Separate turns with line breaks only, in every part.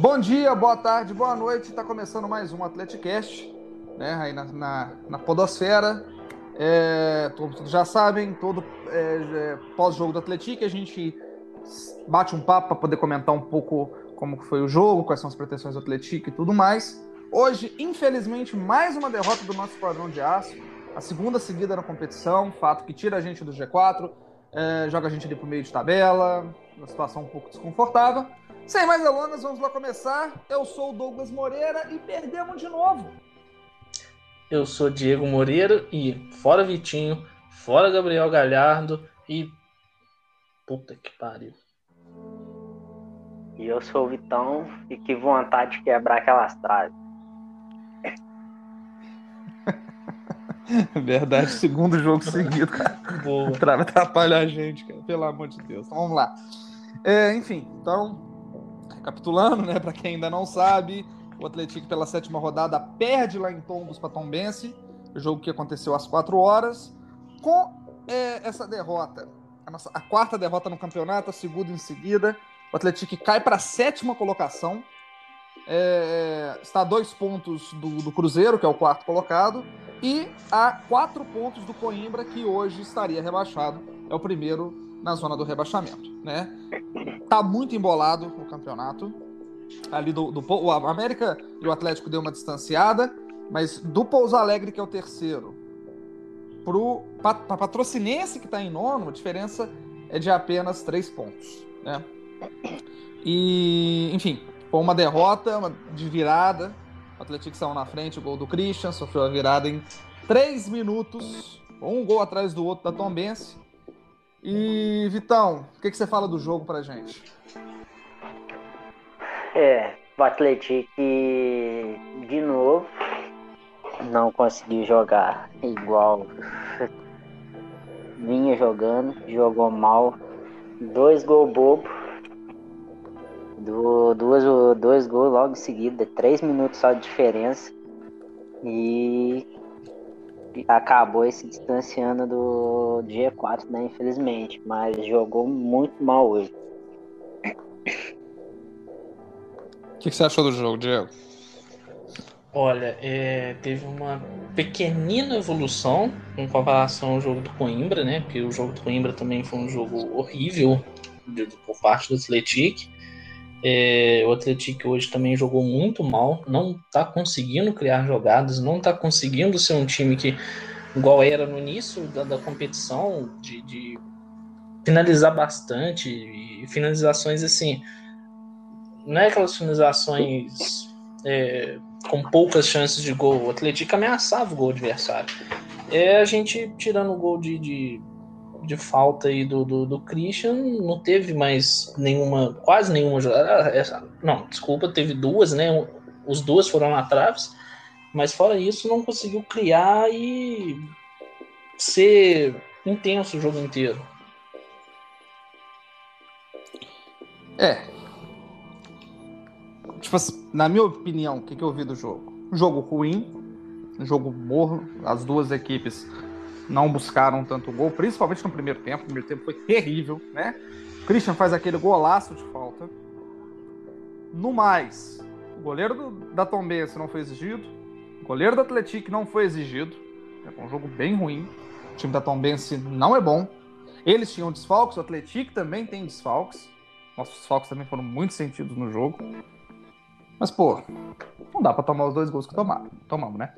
Bom dia, boa tarde, boa noite. Está começando mais um Atleticast, né? Aí na, na, na Podosfera. É, todos já sabem, todo é, é, pós-jogo do Atlético a gente bate um papo para poder comentar um pouco como foi o jogo, quais são as pretensões do Atlético e tudo mais. Hoje, infelizmente, mais uma derrota do nosso Esquadrão de Aço, a segunda seguida na competição, fato que tira a gente do G4, é, joga a gente ali pro meio de tabela, uma situação um pouco desconfortável. Sem mais delongas, vamos lá começar. Eu sou o Douglas Moreira e perdemos de novo.
Eu sou Diego Moreira e fora Vitinho, fora Gabriel Galhardo e. Puta que pariu.
E eu sou o Vitão e que vontade de quebrar aquelas traves.
Verdade, segundo jogo seguido, cara. Boa. Trava atrapalhar a gente, cara. Pelo amor de Deus. Então, vamos lá. É, enfim, então, recapitulando, né, para quem ainda não sabe, o Atlético, pela sétima rodada, perde lá em Tombos para Tombense, jogo que aconteceu às 4 horas. Com é, essa derrota, a, nossa, a quarta derrota no campeonato, a segunda em seguida, o Atlético cai para a sétima colocação. É, está a dois pontos do, do, Cruzeiro, que é o quarto colocado, e a quatro pontos do Coimbra, que hoje estaria rebaixado. É o primeiro na zona do rebaixamento. Né? Tá muito embolado o campeonato ali do, do o América e o Atlético deu uma distanciada, mas do Pouso Alegre, que é o terceiro, pro pra, Patrocinense, que está em nono, a diferença é de apenas três pontos. Né? E, enfim, foi uma derrota uma, de virada. O Atlético saiu na frente, o gol do Christian, sofreu a virada em três minutos, um gol atrás do outro da Tombense. E, Vitão, o que, que você fala do jogo pra gente?
É, o Atlético de novo não conseguiu jogar igual vinha jogando, jogou mal, dois gols bobo, do, duas, dois gols logo em seguida, três minutos só de diferença. E acabou se distanciando do G4, né, infelizmente, mas jogou muito mal hoje.
O que, que, você achou do jogo, Diego?
Olha, é, teve uma pequenina evolução em comparação ao jogo do Coimbra, né? Porque o jogo do Coimbra também foi um jogo horrível por parte do Atlético. É, o Atlético hoje também jogou muito mal, não está conseguindo criar jogadas, não está conseguindo ser um time que, igual era no início da, da competição, de, de finalizar bastante e finalizações assim não é aquelas finalizações é, com poucas chances de gol. O Atlético ameaçava o gol adversário. É a gente tirando o gol de, de, de falta aí do, do, do, Christian, não teve mais nenhuma, quase nenhuma jogada. Ah, não, desculpa, teve duas, né? Os duas foram na traves, mas fora isso, não conseguiu criar e ser intenso o jogo inteiro.
É, tipo assim, na minha opinião, o que, que eu vi do jogo? Jogo ruim, jogo morro. As duas equipes não buscaram tanto gol, principalmente no primeiro tempo. O primeiro tempo foi terrível, né? O Christian faz aquele golaço de falta. No mais, o goleiro do, da Tombense não foi exigido. O goleiro do Atlético não foi exigido. É um jogo bem ruim. O time da Tombense não é bom. Eles tinham desfalques, o Atlético também tem desfalques. Nossos desfalques também foram muito sentidos no jogo. Mas, pô, não dá pra tomar os dois gols que tomaram. Tomamos, né?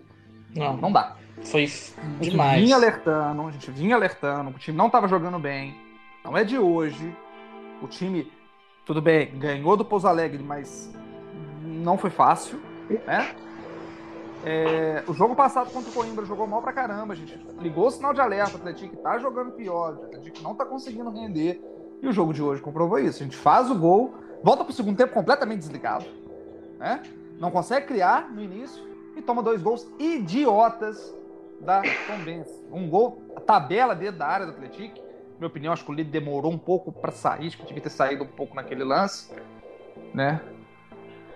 Não. Não dá. Foi demais.
A gente vinha alertando, a gente vinha alertando, o time não tava jogando bem. Não é de hoje. O time, tudo bem, ganhou do Pouso Alegre, mas não foi fácil, né? É, o jogo passado contra o Coimbra jogou mal pra caramba, a gente ligou o sinal de alerta, o Atlético tá jogando pior, o Atlético não tá conseguindo render. E o jogo de hoje comprovou isso. A gente faz o gol, volta pro segundo tempo completamente desligado né? Não consegue criar no início e toma dois gols idiotas da Tombense. Um gol, a tabela dentro da área do Atlético. Na minha opinião, acho que o líder demorou um pouco para sair, acho que devia ter saído um pouco naquele lance, né?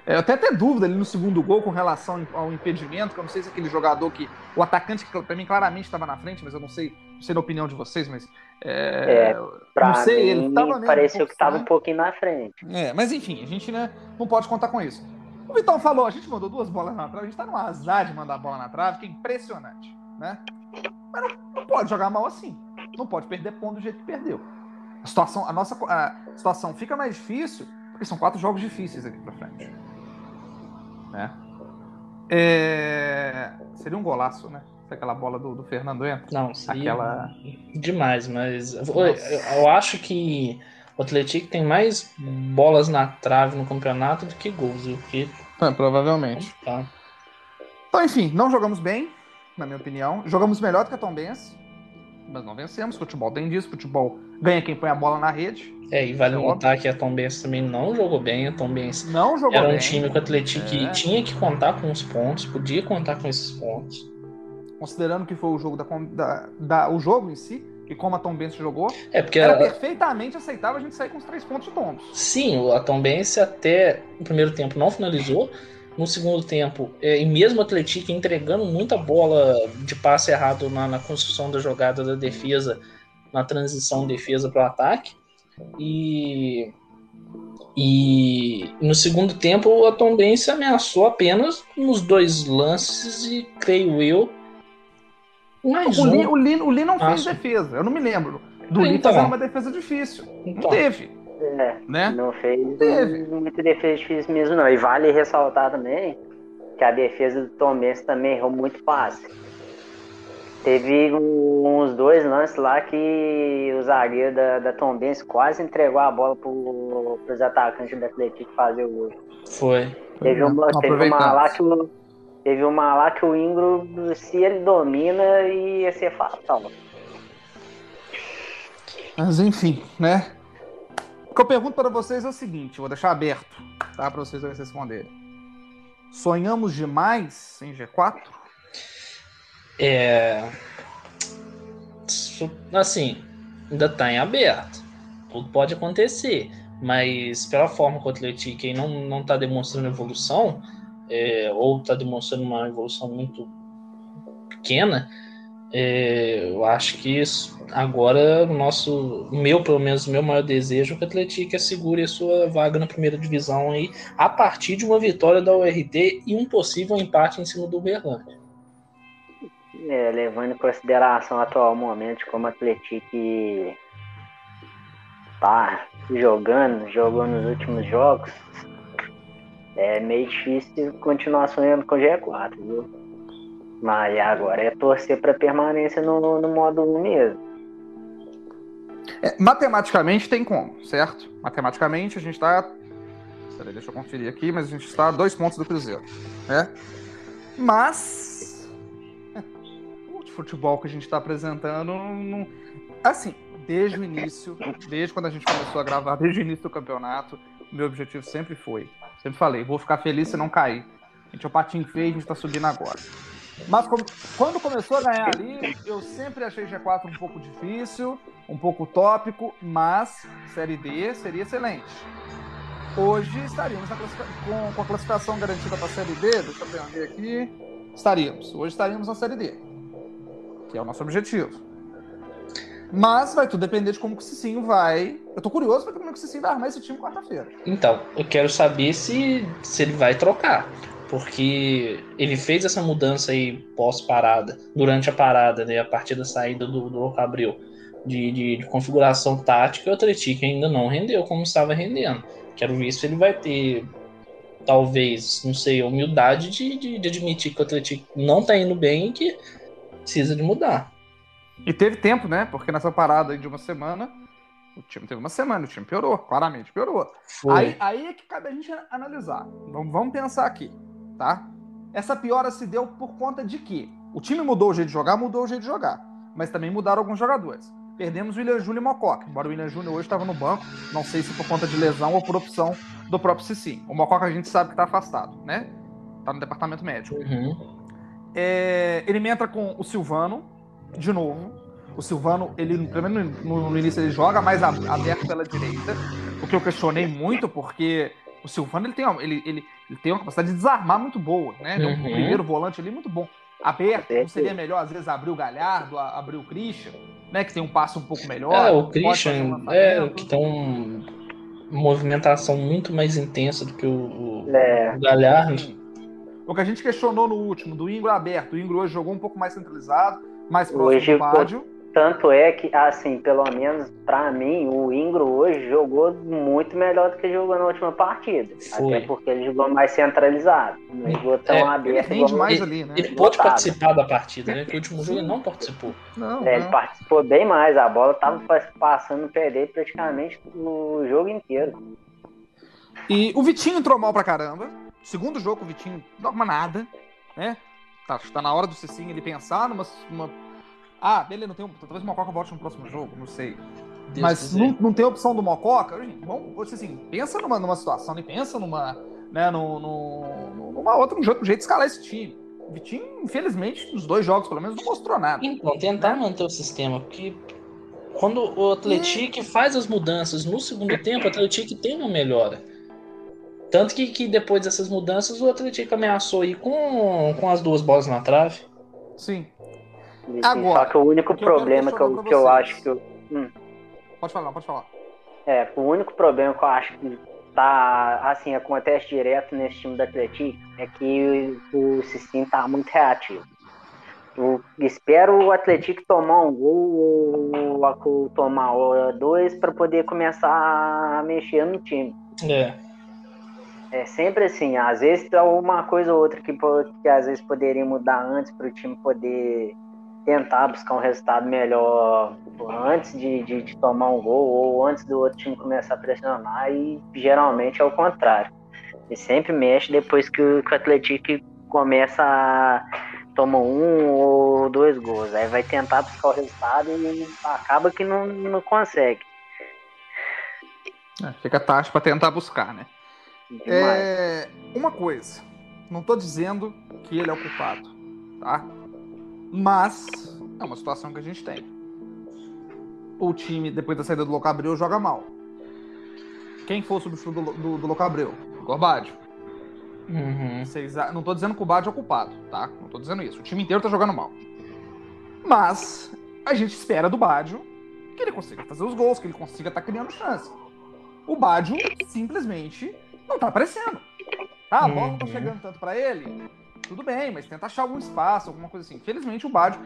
É, eu até tenho dúvida ali no segundo gol com relação ao impedimento, que eu não sei se é aquele jogador que. O atacante, que para mim claramente estava na frente, mas eu não sei não sei na opinião de vocês, mas. É,
é pra não sei, mim, ele tava pareceu um que estava um pouquinho na frente.
É, mas enfim, a gente né, não pode contar com isso. O Vitão falou, a gente mandou duas bolas na trave, a gente tá num azar de mandar a bola na trave, que é impressionante, né? Mas não, não pode jogar mal assim. Não pode perder ponto do jeito que perdeu. A situação, a nossa a situação fica mais difícil, porque são quatro jogos difíceis aqui pra frente. Né? É... Seria um golaço, né? Se aquela bola do, do Fernando entra.
Não, seria aquela... demais, mas eu, eu, acho que o Atlético tem mais bolas na trave no campeonato do que gols? Porque...
É, provavelmente. Tá. Então, enfim, não jogamos bem, na minha opinião. Jogamos melhor do que a Tom Benz, mas não vencemos. Futebol tem disso, futebol ganha quem põe a bola na rede.
É, e vale notar que a Tom Benz também não jogou bem. A Tom Benz
não jogou
era
um
bem. time que o Atlético é. tinha que contar com os pontos, podia contar com esses pontos.
Considerando que foi o jogo da, da, da o jogo em si, que como a Tom Benz jogou,
é porque
era a... perfeitamente aceitável a gente sair com os três pontos de tombos.
Sim, a Tom Benz até o primeiro tempo não finalizou. No segundo tempo, é, e mesmo o Atlético entregando muita bola de passe errado na, na construção da jogada da defesa, na transição defesa para o ataque. E, e no segundo tempo, a Tombense ameaçou apenas nos dois lances e, creio eu,
mais o, um. Lee, o, Lee, o Lee não fez defesa, eu não me lembro. Do Lee então, fazer uma defesa difícil. Então, não teve.
É, né? Não fez teve. muita defesa difícil mesmo, não. E vale ressaltar também que a defesa do Tom Benz também errou muito fácil. Teve uns dois lances lá que o zagueiro da, da Tom Benz quase entregou a bola para os atacantes do Atlético fazer o gol.
Foi.
Teve uma, teve uma lá que o, teve uma lá que o Ingro, se ele domina, ia ser fatal.
Mas enfim, né? Que eu pergunto para vocês é o seguinte, vou deixar aberto, tá? Para vocês responderem. Sonhamos demais em G4?
É. Assim, ainda tá em aberto. Tudo pode acontecer. Mas pela forma que o Atlético não, não tá demonstrando evolução, é, ou tá demonstrando uma evolução muito pequena, é, eu acho que isso, agora o nosso, meu, pelo menos, meu maior desejo é que o Atlético segure a sua vaga na primeira divisão aí, a partir de uma vitória da URT e um possível empate em cima do Berlândia.
É, levando em consideração o atual momento como o Atlético tá jogando, jogou nos últimos jogos, é meio difícil continuar sonhando com o G4, viu? Mas agora é torcer para permanência no, no modo 1 mesmo.
É, matematicamente tem como, certo? Matematicamente a gente está. Peraí, deixa eu conferir aqui, mas a gente está a dois pontos do Cruzeiro. Né? Mas. O futebol que a gente está apresentando. Não... Assim, desde o início, desde quando a gente começou a gravar, desde o início do campeonato, meu objetivo sempre foi. Sempre falei, vou ficar feliz se não cair. A gente é o patinho feio, a gente está subindo agora. Mas como, quando começou a ganhar ali, eu sempre achei G4 um pouco difícil, um pouco utópico, mas Série D seria excelente. Hoje estaríamos com, com, a classificação garantida para a Série D, deixa eu ver aqui. Estaríamos. Hoje estaríamos na Série D, que é o nosso objetivo. Mas vai tudo depender de como o Cicinho vai. Eu tô curioso para como o Cicinho vai armar esse time quarta-feira.
Então, eu quero saber se, se ele vai trocar porque ele fez essa mudança aí pós-parada, durante a parada, né, a partir da saída do, do Abreu, de, de, de, configuração tática, o Atlético ainda não rendeu como estava rendendo. Quero ver se ele vai ter, talvez, não sei, a humildade de, de, de admitir que o Atlético não está indo bem e que precisa de mudar.
E teve tempo, né? Porque nessa parada de uma semana, o time teve uma semana, o time piorou, claramente piorou. Aí, aí é que cabe a gente analisar. Vamos, vamos pensar aqui tá? Essa piora se deu por conta de que o time mudou o jeito de jogar, mudou o jeito de jogar, mas também mudaram alguns jogadores. Perdemos o William Júnior e Mococa, embora o William Júnior hoje estava no banco, não sei se por conta de lesão ou por opção do próprio Cici. O Mococa a gente sabe que está afastado, né? Tá no departamento médico.
Uhum.
É, ele me entra com o Silvano, de novo. O Silvano, ele primeiro no, no início ele joga mais aberto pela direita, o que eu questionei muito, porque o Silvano ele tem, ele, ele, ele tem uma capacidade de desarmar muito boa, né? Ele é um uhum. primeiro volante ali muito bom. aberto, não seria melhor às vezes abrir o Galhardo, abrir o Christian, né, que tem um passo um pouco melhor.
É, o Christian é que tem uma movimentação muito mais intensa do que o, é. o Galhardo.
O que a gente questionou no último, do Ingro aberto. O Ingro hoje jogou um pouco mais centralizado, mais próximo hoje, do Pádio.
Tanto é que, assim, pelo menos para mim, o Ingro hoje jogou muito melhor do que jogou na última partida. Foi. Até porque ele jogou mais centralizado. Não jogou tão é, aberto.
Ele mais ali, né?
Ele pôde participar da partida, né? Que o último jogo ele não participou.
Não, é, não. Ele participou bem mais. A bola tava passando no pé dele praticamente o jogo inteiro.
E o Vitinho entrou mal pra caramba. Segundo jogo, o Vitinho não dá nada, né? Tá, tá na hora do Cicinho ele pensar numa, numa ah, beleza, não tem. Talvez o Mococa volte no próximo jogo, não sei. Deus Mas não, não tem opção do Mococa. Vamos, assim, pensa numa, numa situação, e pensa numa. Né, no, no, numa outra, um jeito de escalar esse time. O Vitinho, infelizmente, nos dois jogos, pelo menos, não mostrou nada.
Então, tentar manter o sistema, porque quando o Atlético faz as mudanças no segundo tempo, o Atlético tem uma melhora. Tanto que, que depois dessas mudanças, o Atlético ameaçou ir com, com as duas bolas na trave.
Sim.
Agora, Só que o único que problema que eu, que eu acho que eu. Hum.
Pode falar, pode falar.
É, o único problema que eu acho que tá, assim, acontece direto nesse time do Atlético é que o, Sistim tá muito reativo. Eu espero o Atlético tomar um gol ou tomar dois para poder começar a mexer no time.
É.
É sempre assim, às vezes é uma coisa ou outra que, que às vezes poderia mudar antes para o time poder tentar buscar um resultado melhor antes de, de, de, tomar um gol ou antes do outro time começar a pressionar e geralmente é o contrário. Ele sempre mexe depois que o, que o Atlético começa a tomar um ou dois gols. Aí vai tentar buscar o resultado e acaba que não, não consegue.
É, fica taxa para tentar buscar, né? É, uma coisa, não estou dizendo que ele é o culpado, tá? Mas é uma situação que a gente tem. O time, depois da saída do Locabreu, joga mal. Quem for o substituto do, do, do Locabreu? Gorbádio.
Uhum.
Vocês, não tô dizendo que o Bádio é o culpado, tá? Não tô dizendo isso. O time inteiro tá jogando mal. Mas a gente espera do Bádio que ele consiga fazer os gols, que ele consiga estar tá criando chance. O Bádio simplesmente não tá aparecendo. Tá, a bola não tá uhum. chegando tanto para ele tudo bem, mas tenta achar algum espaço, alguma coisa assim. Infelizmente o Badio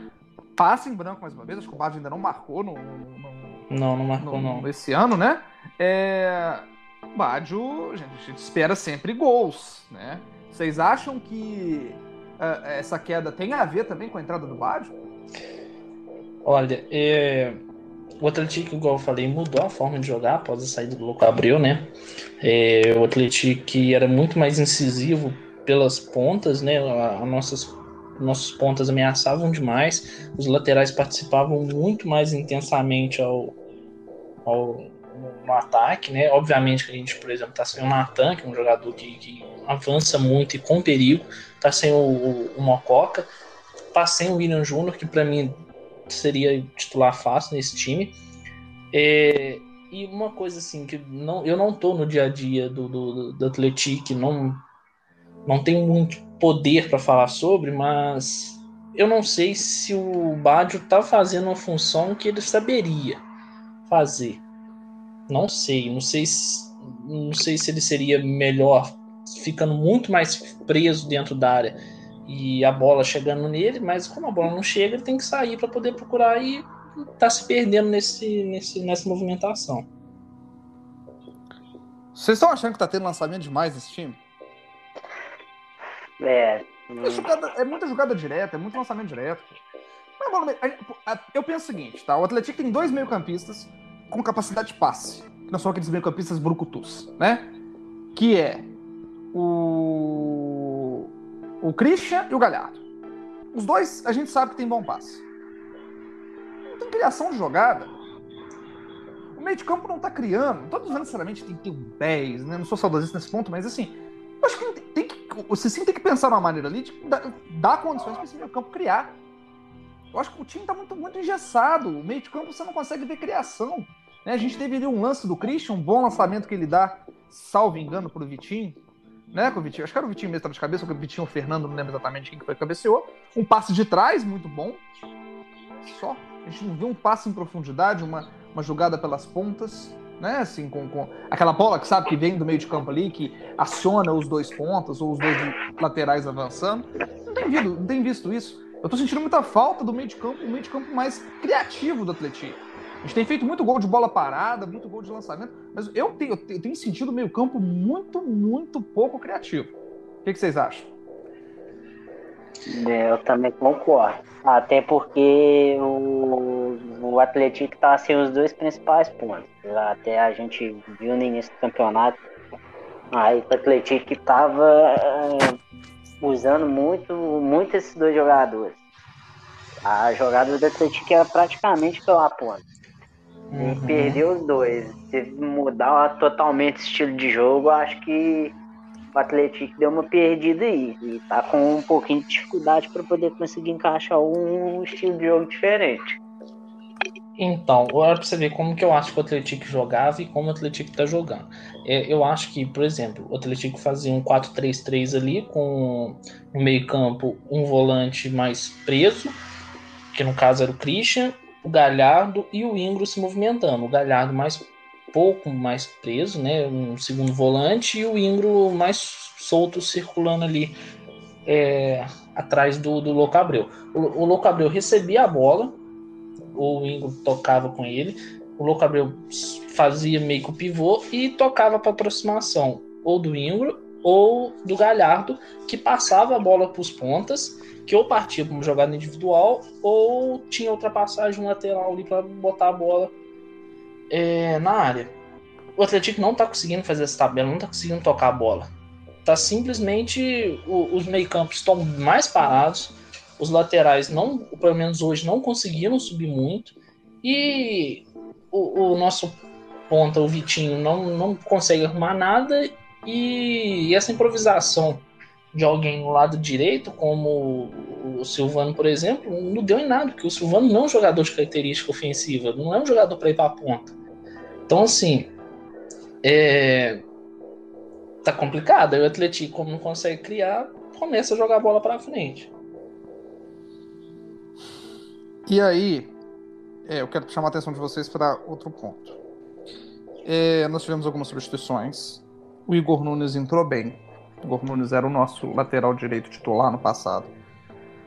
passa em branco mais uma vez, acho que o Badio ainda não marcou no, no,
no não, não marcou no,
não. Esse ano, né? É, o Badio, gente, a gente espera sempre gols, né? Vocês acham que uh, essa queda tem a ver também com a entrada do Badio?
Olha, é... o Atlético, igual eu falei, mudou a forma de jogar após a saída do Louco Abreu, né? É... O Atlético era muito mais incisivo pelas pontas, né? A, a nossas nossos pontas ameaçavam demais, os laterais participavam muito mais intensamente ao, ao no ataque, né? Obviamente que a gente, por exemplo, tá sem o Natan, que é um jogador que, que avança muito e com perigo, tá sem o, o, o Mococa, tá sem o William Júnior, que para mim seria titular fácil nesse time. É, e uma coisa assim, que não, eu não tô no dia a dia do, do, do não não tenho muito poder para falar sobre, mas eu não sei se o Badio tá fazendo uma função que ele saberia fazer. Não sei, não sei se, não sei se ele seria melhor ficando muito mais preso dentro da área e a bola chegando nele, mas como a bola não chega, ele tem que sair para poder procurar e tá se perdendo nesse, nesse, nessa movimentação.
Vocês estão achando que tá tendo lançamento demais nesse time?
É.
É, jogada, é muita jogada direta, é muito lançamento direto. Eu penso o seguinte, tá? O Atlético tem dois meio-campistas com capacidade de passe. Não são aqueles meio-campistas brucutus, né? Que é o. O Christian e o Galhardo. Os dois a gente sabe que tem bom passe. Não tem criação de jogada. O meio de campo não tá criando. Não tô dizendo necessariamente tem que ter um 10, né? Não sou saudosista nesse ponto, mas assim, acho que tem que, você sim tem que pensar numa maneira ali de dar, condições para esse meio campo criar. Eu acho que o time está muito, muito engessado. O meio de campo você não consegue ver criação. Né? A gente teve ali um lance do Christian, um bom lançamento que ele dá, salvo engano, para o Vitinho. né? Com o Vitinho. Acho que era o Vitinho mesmo, tava de cabeça, ou o Vitinho ou o Fernando, não lembro exatamente quem que foi que cabeceou. Um passe de trás, muito bom. Só. A gente não viu um passe em profundidade, uma, uma jogada pelas pontas, né? Assim, com, com aquela bola que sabe que vem do meio de campo ali, que aciona os dois pontas ou os dois laterais avançando. Não tem, visto, não tem visto isso. Eu tô sentindo muita falta do meio de campo, um meio de campo mais criativo do Atlético. A gente tem feito muito gol de bola parada, muito gol de lançamento, mas eu tenho, eu tenho sentido o meio campo muito, muito pouco criativo. O que, que vocês acham?
É, eu também concordo. Até porque o, o Atlético está sem os dois principais pontos. Até a gente viu no início do campeonato. Aí o Atlético estava uh, usando muito, muito esses dois jogadores. A jogada do Atlético era praticamente pela ponta. Uhum. E perdeu os dois. Se mudar totalmente o estilo de jogo, acho que o Atlético deu uma perdida aí. E tá com um pouquinho de dificuldade para poder conseguir encaixar um estilo de jogo diferente.
Então, olha pra você ver como que eu acho que o Atlético jogava e como o Atlético tá jogando. É, eu acho que, por exemplo, o Atlético fazia um 4-3-3 ali, com no meio-campo um volante mais preso, que no caso era o Christian, o Galhardo e o Ingro se movimentando. O Galhardo mais pouco mais preso, né? Um segundo volante e o Ingro mais solto circulando ali é, atrás do, do Louco Abreu. O, o Louco Abreu recebia a bola, o Ingro tocava com ele, o Louco Abreu fazia meio que o pivô e tocava para aproximação ou do Ingro ou do Galhardo, que passava a bola para os pontas, que ou partia para uma jogada individual ou tinha ultrapassagem lateral ali para botar a bola é, na área. O Atlético não tá conseguindo fazer essa tabela, não tá conseguindo tocar a bola. Tá simplesmente o, os meio-campos estão mais parados, os laterais não, pelo menos hoje, não conseguiram subir muito. E o, o nosso ponta, o Vitinho, não, não consegue arrumar nada. E essa improvisação de alguém no lado direito, como o Silvano, por exemplo, não deu em nada, porque o Silvano não é um jogador de característica ofensiva, não é um jogador para ir para a ponta. Então, assim, é... tá complicado. Aí o Atlético, como não consegue criar, começa a jogar a bola para frente.
E aí, é, eu quero chamar a atenção de vocês para outro ponto. É, nós tivemos algumas substituições. O Igor Nunes entrou bem. O Igor Nunes era o nosso lateral direito titular no passado.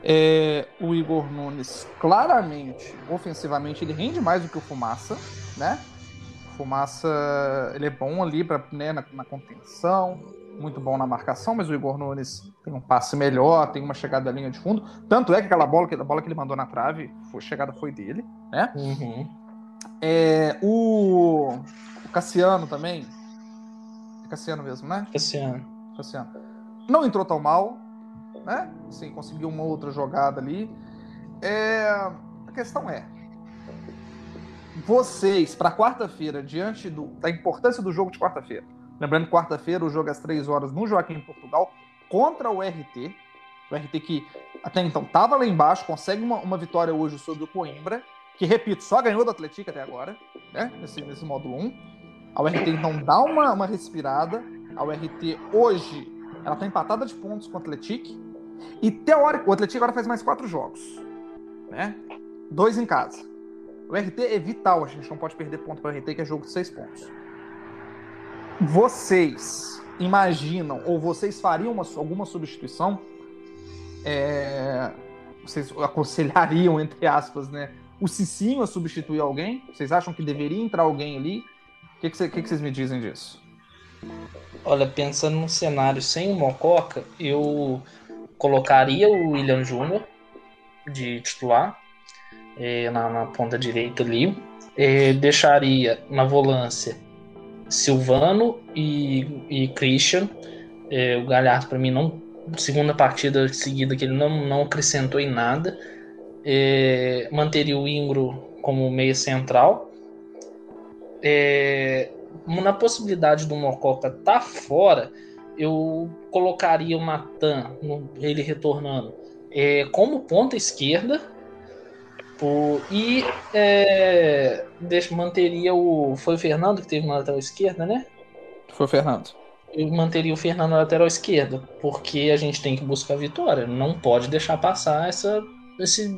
É, o Igor Nunes, claramente, ofensivamente, ele rende mais do que o Fumaça, né? Fumaça, ele é bom ali pra, né, na, na, contenção, muito bom na marcação, mas o Igor Nunes tem um passe melhor, tem uma chegada da linha de fundo. Tanto é que aquela bola que, a bola que ele mandou na trave, a chegada foi dele, né? Uhum. É, o, o, Cassiano também. É Cassiano mesmo, né?
Cassiano.
Cassiano. Não entrou tão mal, né? Sim, conseguiu uma outra jogada ali. É, a questão é, vocês, para quarta-feira, diante do, da importância do jogo de quarta-feira, lembrando que quarta-feira o jogo é às três horas no Joaquim Portugal contra o RT, o RT que até então estava lá embaixo, consegue uma, uma vitória hoje sobre o Coimbra, que, repito, só ganhou do Atlético até agora, né, nesse, nesse módulo 1. A URT então dá uma, uma respirada, a URT hoje ela está empatada de pontos com o Atlético, e teórico, o Atlético agora faz mais quatro jogos, né? Dois em casa. O RT é vital, a gente não pode perder ponto para o RT, que é jogo de seis pontos. Vocês imaginam, ou vocês fariam uma, alguma substituição? É, vocês aconselhariam, entre aspas, né? O Cicinho a substituir alguém? Vocês acham que deveria entrar alguém ali? O que, que, que, que vocês me dizem disso?
Olha, pensando num cenário sem o Mococa, eu colocaria o William Júnior de titular é, na, na, ponta direita ali. É, deixaria na volância Silvano e, e Christian. É, o Galhardo, para mim, não. Segunda partida seguida que ele não, não acrescentou em nada. É, manteria o Ingro como meia central. É, na possibilidade do Mococa estar tá fora, eu colocaria o Natan, ele retornando, é, como ponta esquerda por, e é, deixa, manteria o. Foi o Fernando que teve na lateral esquerda, né?
Foi o Fernando.
eu manteria o Fernando na lateral esquerda, porque a gente tem que buscar a vitória. Não pode deixar passar essa. Esse,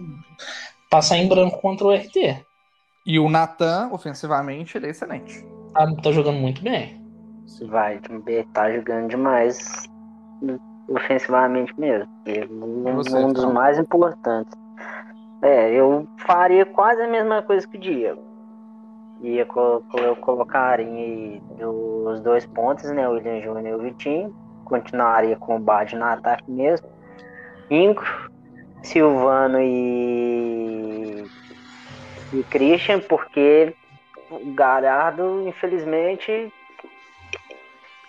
passar em branco contra o RT.
E o Natan, ofensivamente, ele é excelente.
Tá, tá jogando muito bem.
Vai, tá jogando demais ofensivamente mesmo. Um, Você, um dos então. mais importantes. É, eu faria quase a mesma coisa que o Diego. Ia co eu colocaria os dois pontos, né? O William Júnior e o Vitinho. Continuaria com o Bad no ataque mesmo. Inco, Silvano e, e Christian, porque o Galhardo, infelizmente,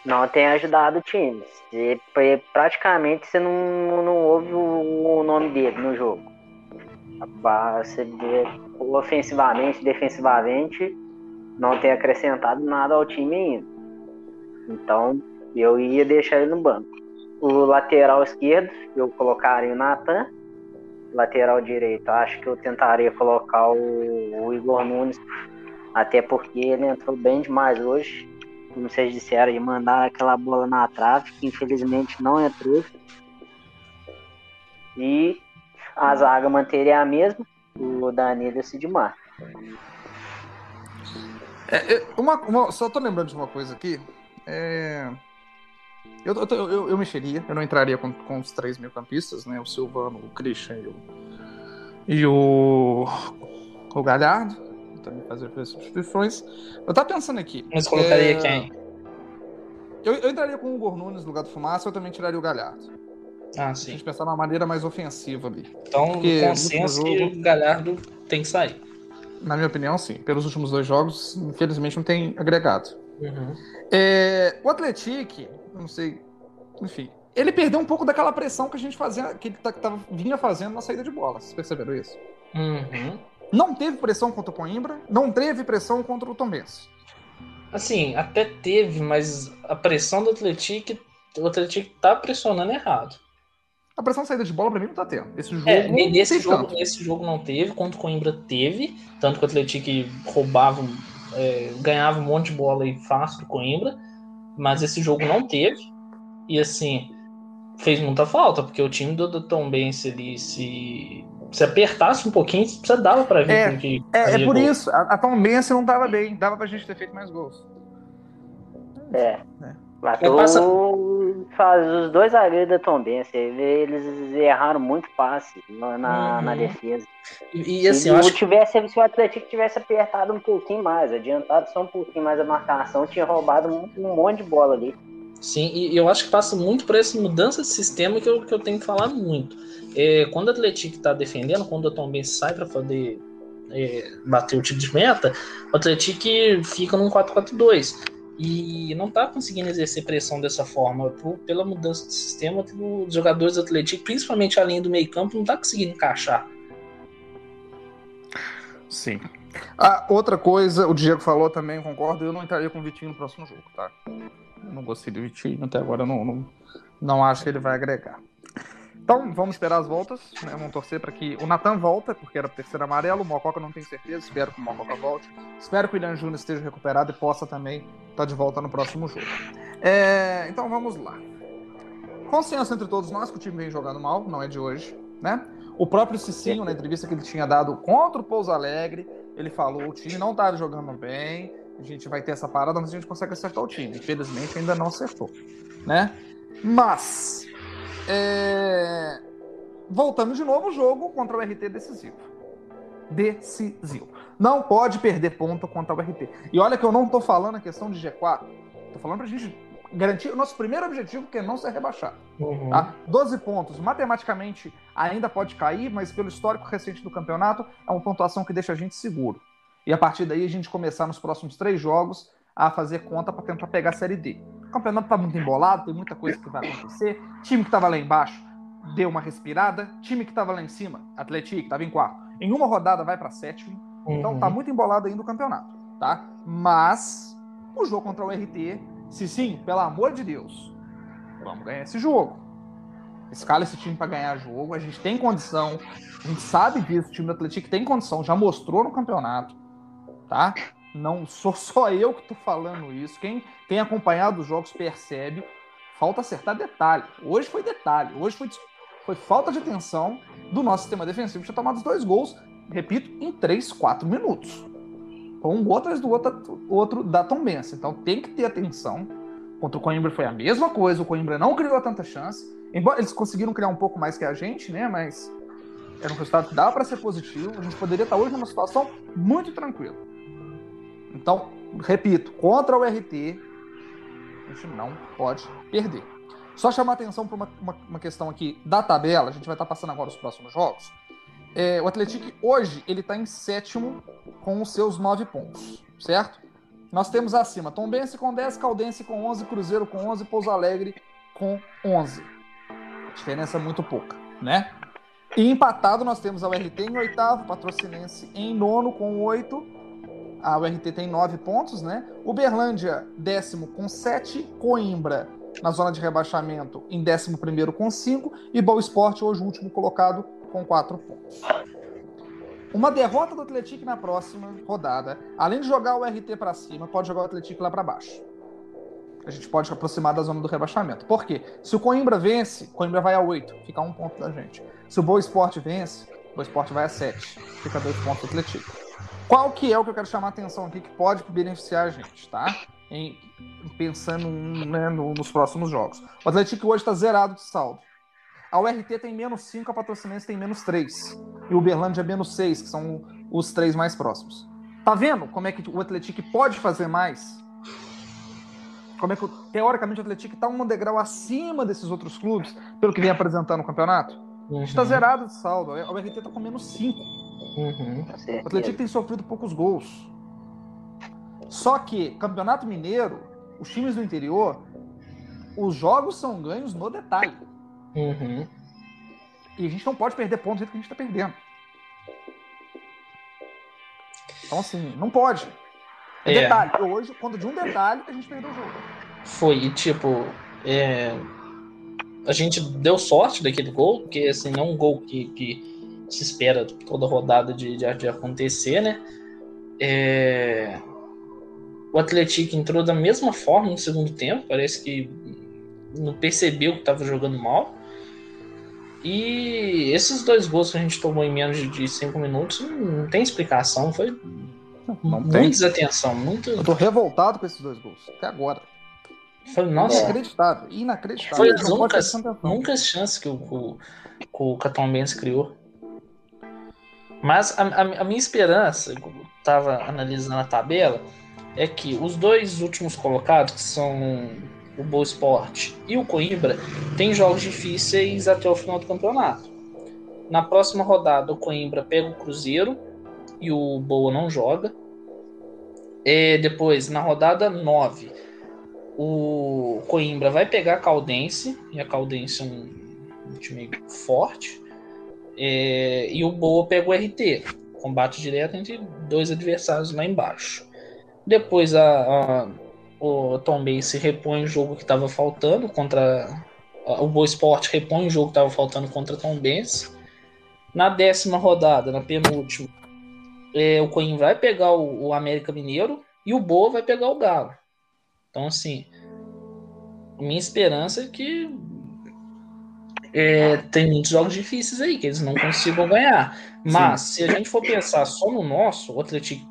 não tem ajudado o time. E, praticamente você não, não ouve o, o nome dele no jogo. Você, ofensivamente, defensivamente, não tem acrescentado nada ao time ainda. Então, eu ia deixar ele no banco. O lateral esquerdo, eu colocaria o Natan. Lateral direito, acho que eu tentaria colocar o, o Igor Nunes, até porque ele entrou bem demais hoje. Como vocês disseram, de mandar aquela bola na trave, que infelizmente não entrou. E a zaga manteria a mesma, o Danilo e o Sidmar.
É, é, uma, uma, só tô lembrando de uma coisa aqui. É, eu, eu, eu, eu, mexeria, eu não entraria com, com os três mil campistas, né? O Silvano, o Christian e o, e o, o Galhardo. Também fazer as substituições. Eu tava pensando aqui.
Mas colocaria é, quem?
Eu, eu entraria com o Igor Nunes no lugar do Fumaça, eu também tiraria o Galhardo.
Ah, sim.
A gente pensar numa maneira mais ofensiva ali.
Então, Porque consenso jogo, que o Galhardo tem que sair.
Na minha opinião, sim. Pelos últimos dois jogos, infelizmente, não tem agregado.
Uhum.
É, o Atlético, não sei, enfim, ele perdeu um pouco daquela pressão que a gente fazia, que ele tá, tava, vinha fazendo na saída de bola. Vocês perceberam isso?
Uhum.
Não teve pressão contra o Coimbra, não teve pressão contra o Tombense.
Assim, até teve, mas a pressão do Atlético, o Atlético tá pressionando errado.
A pressão de saída de bola pra mim não tá tendo. Esse jogo.
É, nesse, jogo nesse jogo não teve, contra o Coimbra teve. Tanto que o Atlético roubava, é, ganhava um monte de bola e fácil do Coimbra. Mas esse jogo não teve. E assim, fez muita falta, porque o time do, do Tom Benz ali se. Se apertasse um pouquinho, você dava pra ver
é, que. É, é por gol. isso, a, a Tom Benz não tava bem, dava pra gente ter feito mais gols.
É. é. Matou passa... faz os dois zagueiros da Tombense. Eles erraram muito passe na, uhum. na defesa.
E, e assim, se, eu acho...
tivesse, se o Atlético tivesse apertado um pouquinho mais, adiantado só um pouquinho mais a marcação, tinha roubado um, um monte de bola ali.
Sim, e eu acho que passa muito por essa mudança de sistema que eu, que eu tenho que falar muito. É, quando o Atlético está defendendo, quando o Tom sai para poder é, bater o tiro de meta, o Atlético fica num 4-4-2 e não tá conseguindo exercer pressão dessa forma. Por, pela mudança de sistema, os jogadores do Atlético, principalmente a linha do meio campo, não tá conseguindo encaixar.
Sim. Ah, outra coisa, o Diego falou também, concordo, eu não entraria com o Vitinho no próximo jogo, tá? Eu não gostei do Vitinho, até agora não, não, não acho que ele vai agregar. Então, vamos esperar as voltas, né? Vamos torcer para que o Natan volta, porque era o terceiro amarelo, o Mococa não tem certeza, espero que o Mococa volte. Espero que o William Júnior esteja recuperado e possa também estar tá de volta no próximo jogo. É, então vamos lá. Consenso entre todos nós que o time vem jogando mal, não é de hoje, né? O próprio Cicinho, na entrevista que ele tinha dado contra o Pouso Alegre, ele falou: o time não estava jogando bem, a gente vai ter essa parada, mas a gente consegue acertar o time. Infelizmente ainda não acertou, né? Mas é... Voltando de novo, o jogo contra o RT decisivo. Decisivo. Não pode perder ponto contra o RT. E olha que eu não estou falando a questão de G4. Estou falando para a gente garantir o nosso primeiro objetivo, que é não ser rebaixado. Uhum. Tá? 12 pontos. Matematicamente ainda pode cair, mas pelo histórico recente do campeonato, é uma pontuação que deixa a gente seguro. E a partir daí a gente começar nos próximos três jogos a fazer conta para tentar pegar a Série D. O campeonato está muito embolado, tem muita coisa que vai acontecer. Time que estava lá embaixo deu uma respirada. Time que estava lá em cima, Atlético, que estava em quarto, em uma rodada vai para sétimo. Uhum. Então tá uhum. muito embolado ainda o campeonato, tá? Mas o jogo contra o RT, se sim, pelo amor de Deus, vamos ganhar esse jogo. Escala esse time para ganhar jogo, a gente tem condição, a gente sabe disso, o time do Atlético tem condição, já mostrou no campeonato, tá? Não sou só eu que estou falando isso. Quem tem acompanhado os jogos percebe. Falta acertar detalhe. Hoje foi detalhe. Hoje foi, foi falta de atenção do nosso sistema defensivo. Tinha tomado os dois gols, repito, em 3, 4 minutos. Um gol atrás do outro, outro Tom Benson. Então tem que ter atenção. Contra o Coimbra foi a mesma coisa. O Coimbra não criou tanta chance. Embora eles conseguiram criar um pouco mais que a gente, né? Mas era um resultado que dava para ser positivo. A gente poderia estar hoje numa situação muito tranquila. Então, repito, contra o RT, a gente não pode perder. Só chamar atenção para uma, uma, uma, questão aqui da tabela, a gente vai estar passando agora os próximos jogos. É, o Atlético hoje ele está em sétimo com os seus nove pontos, certo? Nós temos acima Tombense com 10, Caldense com 11, Cruzeiro com 11, Pouso Alegre com 11. Diferença muito pouca, né? E empatado nós temos a URT em oitavo, Patrocinense em nono com oito. A URT tem nove pontos, né? Uberlândia, décimo com sete. Coimbra, na zona de rebaixamento, em décimo primeiro com cinco. E Boa Esporte, hoje último colocado, com quatro pontos. Uma derrota do Atlético na próxima rodada, além de jogar o RT para cima, pode jogar o Atlético lá para baixo a gente pode aproximar da zona do rebaixamento. Por quê? Se o Coimbra vence, Coimbra vai a 8, fica um ponto da gente. Se o Boa Esporte vence, o Boa Esporte vai a 7, fica dois pontos do Atlético. Qual que é o que eu quero chamar a atenção aqui que pode beneficiar a gente, tá? Em, pensando né, no, nos próximos jogos. O Atlético hoje está zerado de saldo. A URT tem menos 5, a Patrocinense tem menos 3. E o Uberlândia é menos 6, que são os três mais próximos. Tá vendo como é que o Atlético pode fazer mais? como é que, teoricamente, o Atlético está um degrau acima desses outros clubes, pelo que vem apresentando no campeonato. Uhum. Está zerado de saldo. O RT está com menos 5. Uhum. O Atlético tem sofrido poucos gols. Só que, Campeonato Mineiro, os times do interior, os jogos são ganhos no detalhe. Uhum. E a gente não pode perder pontos do jeito que a gente está perdendo. Então, assim, não pode. É, é. Detalhe, hoje, quando de um detalhe, a gente perdeu o jogo.
Foi, e tipo, é... a gente deu sorte daquele gol, porque assim, não é um gol que, que se espera toda rodada de, de, de acontecer, né? É... O Atlético entrou da mesma forma no segundo tempo, parece que não percebeu que estava jogando mal. E esses dois gols que a gente tomou em menos de 5 minutos não tem explicação, foi não Muita tem. desatenção, muito.
Eu tô revoltado com esses dois gols, até agora.
Foi, nossa.
Inacreditável, inacreditável.
Foi as únicas, únicas chances que o, o, o criou. Mas a, a, a, minha esperança, eu tava analisando a tabela, é que os dois últimos colocados, que são o Boa Esporte e o Coimbra, têm jogos difíceis até o final do campeonato. Na próxima rodada, o Coimbra pega o Cruzeiro e o Boa não joga. E depois, na rodada 9, o Coimbra vai pegar a Caldense, e a Caldense é um, um time forte. É, e o Boa pega o RT, combate direto entre dois adversários lá embaixo. Depois a, a o Tom Bense repõe o jogo que estava faltando contra. O Boa Esporte repõe o jogo que estava faltando contra Tom Bense. Na décima rodada, na penúltima, é, o Coimbra vai pegar o, o, América Mineiro e o Boa vai pegar o Galo. Então, assim, minha esperança é que é, tem muitos jogos difíceis aí, que eles não consigam ganhar. Mas, Sim. se a gente for pensar só no nosso, o Atlético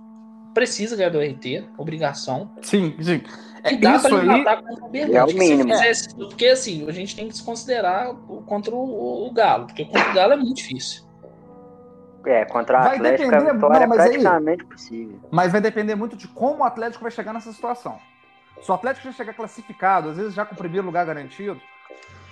precisa ganhar do RT, obrigação.
Sim, sim.
É, e dá para empatar contra o Berlândia. É o mínimo. Fizesse, porque, assim, a gente tem que se considerar contra o, o Galo, porque contra o Galo é muito difícil.
É, contra o vai Atlético depender, a vitória não, é praticamente aí, possível.
Mas vai depender muito de como o Atlético vai chegar nessa situação. Se o Atlético já chegar classificado, às vezes já com o primeiro lugar garantido,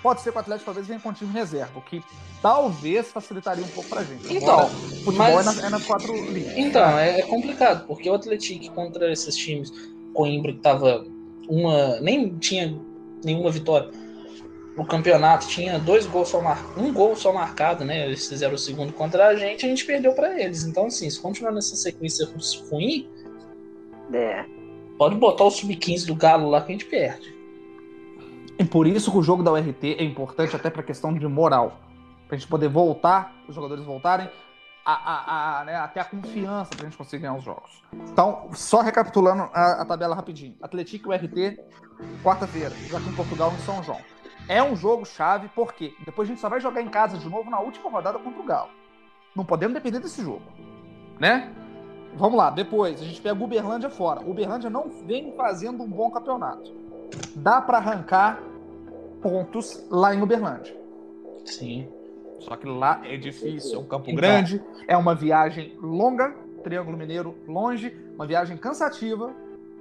pode ser que o Atlético talvez venha com time reserva, o que talvez facilitaria um pouco pra gente.
Então, o futebol mas... é, nas, é nas quatro linhas. Então, é, é, complicado, porque o Atlético contra esses times, Coimbra que tava uma. nem tinha nenhuma vitória o campeonato tinha dois gols só mar... um gol só marcado, né? Eles fizeram o segundo contra a gente, a gente perdeu para eles. Então, assim, se continuar nessa sequência ruim,
é.
pode botar o sub-15 do Galo lá que a gente perde.
E por isso que o jogo da URT é importante até para questão de moral. Pra gente poder voltar, os jogadores voltarem. a, a, a, né, até a confiança pra gente conseguir ganhar os jogos. Então, só recapitulando a, a tabela rapidinho. Atlético e RT, quarta-feira, com Portugal em São João. É um jogo chave, porque depois a gente só vai jogar em casa de novo na última rodada contra o Galo. Não podemos depender desse jogo, né? Vamos lá, depois a gente pega o Uberlândia fora. O Uberlândia não vem fazendo um bom campeonato. Dá para arrancar pontos lá em Uberlândia.
Sim.
Só que lá é difícil, é um campo então. grande, é uma viagem longa, Triângulo Mineiro longe, uma viagem cansativa,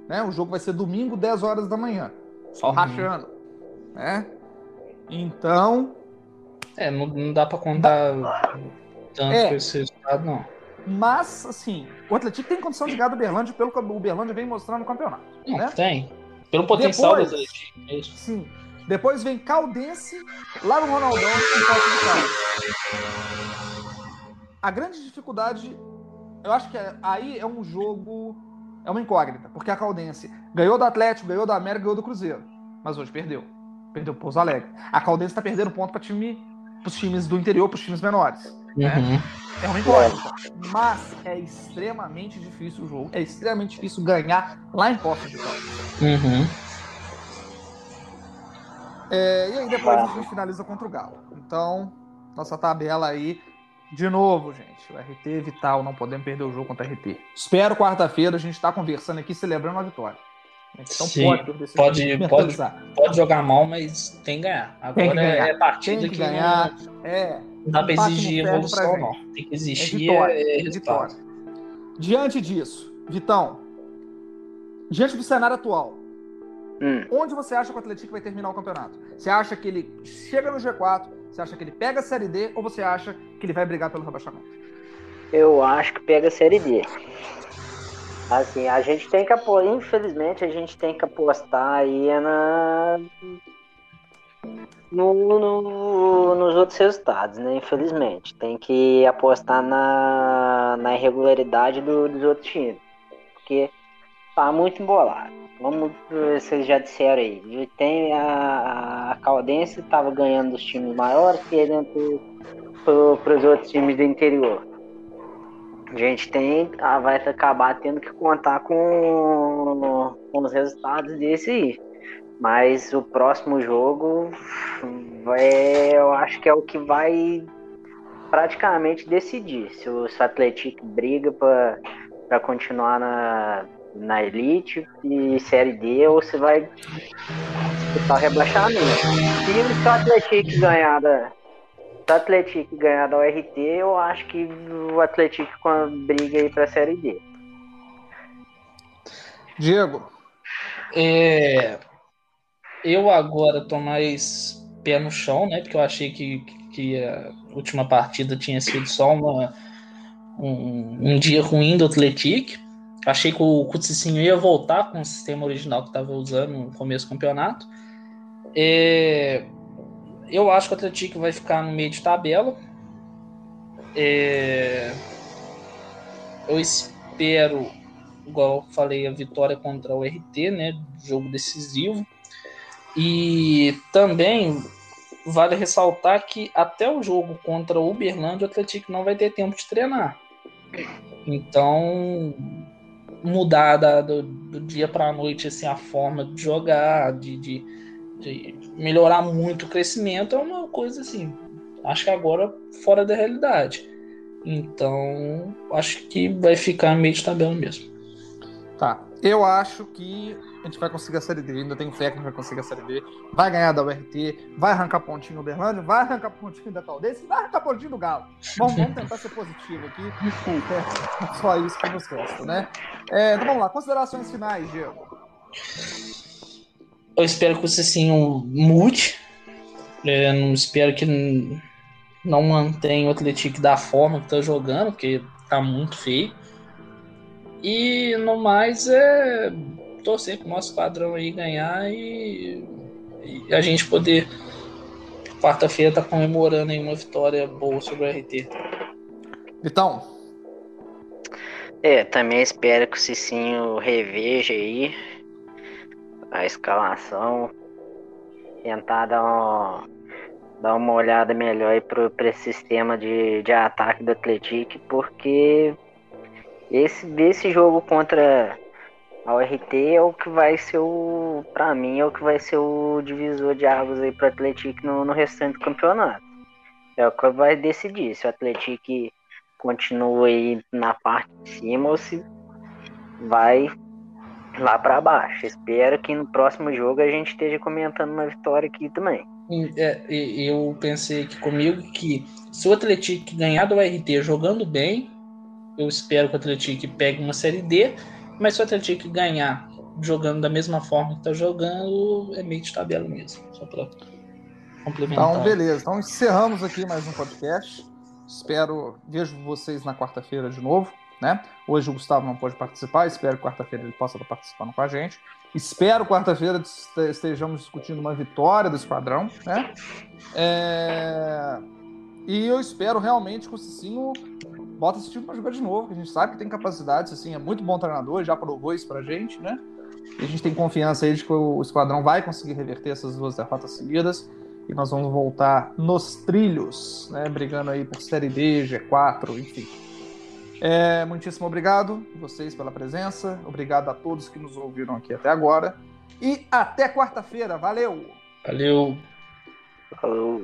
né? O jogo vai ser domingo, 10 horas da manhã. Só uhum. rachando, né? Então,
é, não, não dá para contar dá... tanto é. esse resultado, não.
Mas, assim, o Atlético tem condição de ganhar do Uberlândia pelo que o Uberlândia vem mostrando no campeonato. Não, né?
Tem. Pelo potencial Depois.
É sim. Depois vem Caldense, lá no Ronaldão, em Porto de Caldas. A grande dificuldade, eu acho que é, aí é um jogo, é uma incógnita, porque a Caldense ganhou do Atlético, ganhou da América, ganhou do Cruzeiro, mas hoje perdeu. Perdeu o Pouso Alegre. A Caldense está perdendo ponto para time, os times do interior, para os times menores. Né? Uhum. Né? É uma incógnita. Mas é extremamente difícil o jogo. É extremamente difícil ganhar lá em Poços de Caldas.
Uhum.
É, e aí depois a gente finaliza contra o Galo. Então, nossa tabela aí. De novo, gente, o RT vital, não podemos perder o jogo contra o RT. Espero quarta-feira a gente estar tá conversando aqui, celebrando a vitória.
Então Sim, pode, pode, pode, pode, jogar mal, mas tem que ganhar. Agora que ganhar. é partida
tem que, que ganhar. Não,
é, não dá para exigir evolução, não. Tem que existir é vitória, é, é vitória.
Diante disso, Vitão, diante do cenário atual, hum. onde você acha que o Atlético vai terminar o campeonato? Você acha que ele chega no G4? Você acha que ele pega a Série D? Ou você acha que ele vai brigar pelo rebaixamento?
Eu acho que pega a Série D. Assim, a gente tem que apostar, infelizmente, a gente tem que apostar aí na. No, no, nos outros resultados, né? Infelizmente. Tem que apostar na, na irregularidade do, dos outros times. Porque tá muito embolado. Vamos, vocês já disseram aí. Tem a, a Caldense estava ganhando dos times maiores, perdendo para os outros times do interior a gente tem, ah, vai acabar tendo que contar com, com os resultados desse aí. Mas o próximo jogo vai, eu acho que é o que vai praticamente decidir se o, se Atlético briga para continuar na, na Elite e Série D ou se vai disputar rebaixamento. Se o Atlético ganhar da, o Atlético ganhar da URT, eu acho que o Atlético com a briga aí pra Série D.
Diego.
É, eu agora tô mais pé no chão, né? Porque eu achei que, que a última partida tinha sido só uma, um, um dia ruim do Atlético. Achei que o Cutsicinho ia voltar com o sistema original que estava usando no começo do campeonato. É, eu acho que o Atlético vai ficar no meio de tabela. É... Eu espero, igual eu falei, a vitória contra o RT, né? Jogo decisivo. E também vale ressaltar que até o jogo contra o Uberlândia, o Atlético não vai ter tempo de treinar. Então, mudar da, do, do, dia para a noite assim, a forma de jogar, de, de de melhorar muito o crescimento é uma coisa assim, acho que agora fora da realidade. Então, acho que vai ficar meio de tabela mesmo.
Tá. Eu acho que a gente vai conseguir a Série D. Ainda tenho fé que a gente vai conseguir a Série D. Vai ganhar da URT, vai arrancar pontinho do Uberlândia, vai arrancar pontinho da Caldense, vai arrancar pontinho do Galo. Vamos, vamos tentar ser positivo aqui. É só isso que nos resta, né? É, então vamos lá. Considerações finais, Diego.
Eu espero que você sim mude. Eu não espero que não mantenha o Atlético da forma que tá jogando, porque tá muito feio. E no mais é torcer pro nosso padrão aí ganhar e, e a gente poder quarta-feira tá comemorando aí uma vitória boa sobre o RT.
Então.
É, também espero que o Cicinho reveja aí a escalação, tentar dar, um, dar uma olhada melhor para esse sistema de, de ataque do Atlético, porque esse desse jogo contra a URT é o que vai ser o, para mim, é o que vai ser o divisor de águas aí para o Atlético no, no restante do campeonato. É o que vai decidir se o Atlético continua aí na parte de cima ou se vai lá para baixo. Espero que no próximo jogo a gente esteja comentando uma vitória aqui também.
É, eu pensei comigo que se o Atlético ganhar do RT jogando bem, eu espero que o Atlético pegue uma série D, mas se o Atlético ganhar jogando da mesma forma que está jogando, é meio de tabela mesmo. Só para complementar.
Então, beleza. Então encerramos aqui mais um podcast. Espero vejo vocês na quarta-feira de novo. Né? Hoje o Gustavo não pode participar, espero que quarta-feira ele possa estar participando com a gente. Espero quarta-feira estejamos discutindo uma vitória do esquadrão, né? É... E eu espero realmente que o Cicinho bota esse time para jogar de novo, que a gente sabe que tem capacidade, assim, é muito bom treinador, já provou isso pra gente, né? E a gente tem confiança aí de que o esquadrão vai conseguir reverter essas duas derrotas seguidas e nós vamos voltar nos trilhos, né? Brigando aí por Série D, G4, enfim. É, muitíssimo obrigado vocês pela presença. Obrigado a todos que nos ouviram aqui até agora. E até quarta-feira. Valeu!
Valeu!
Falou!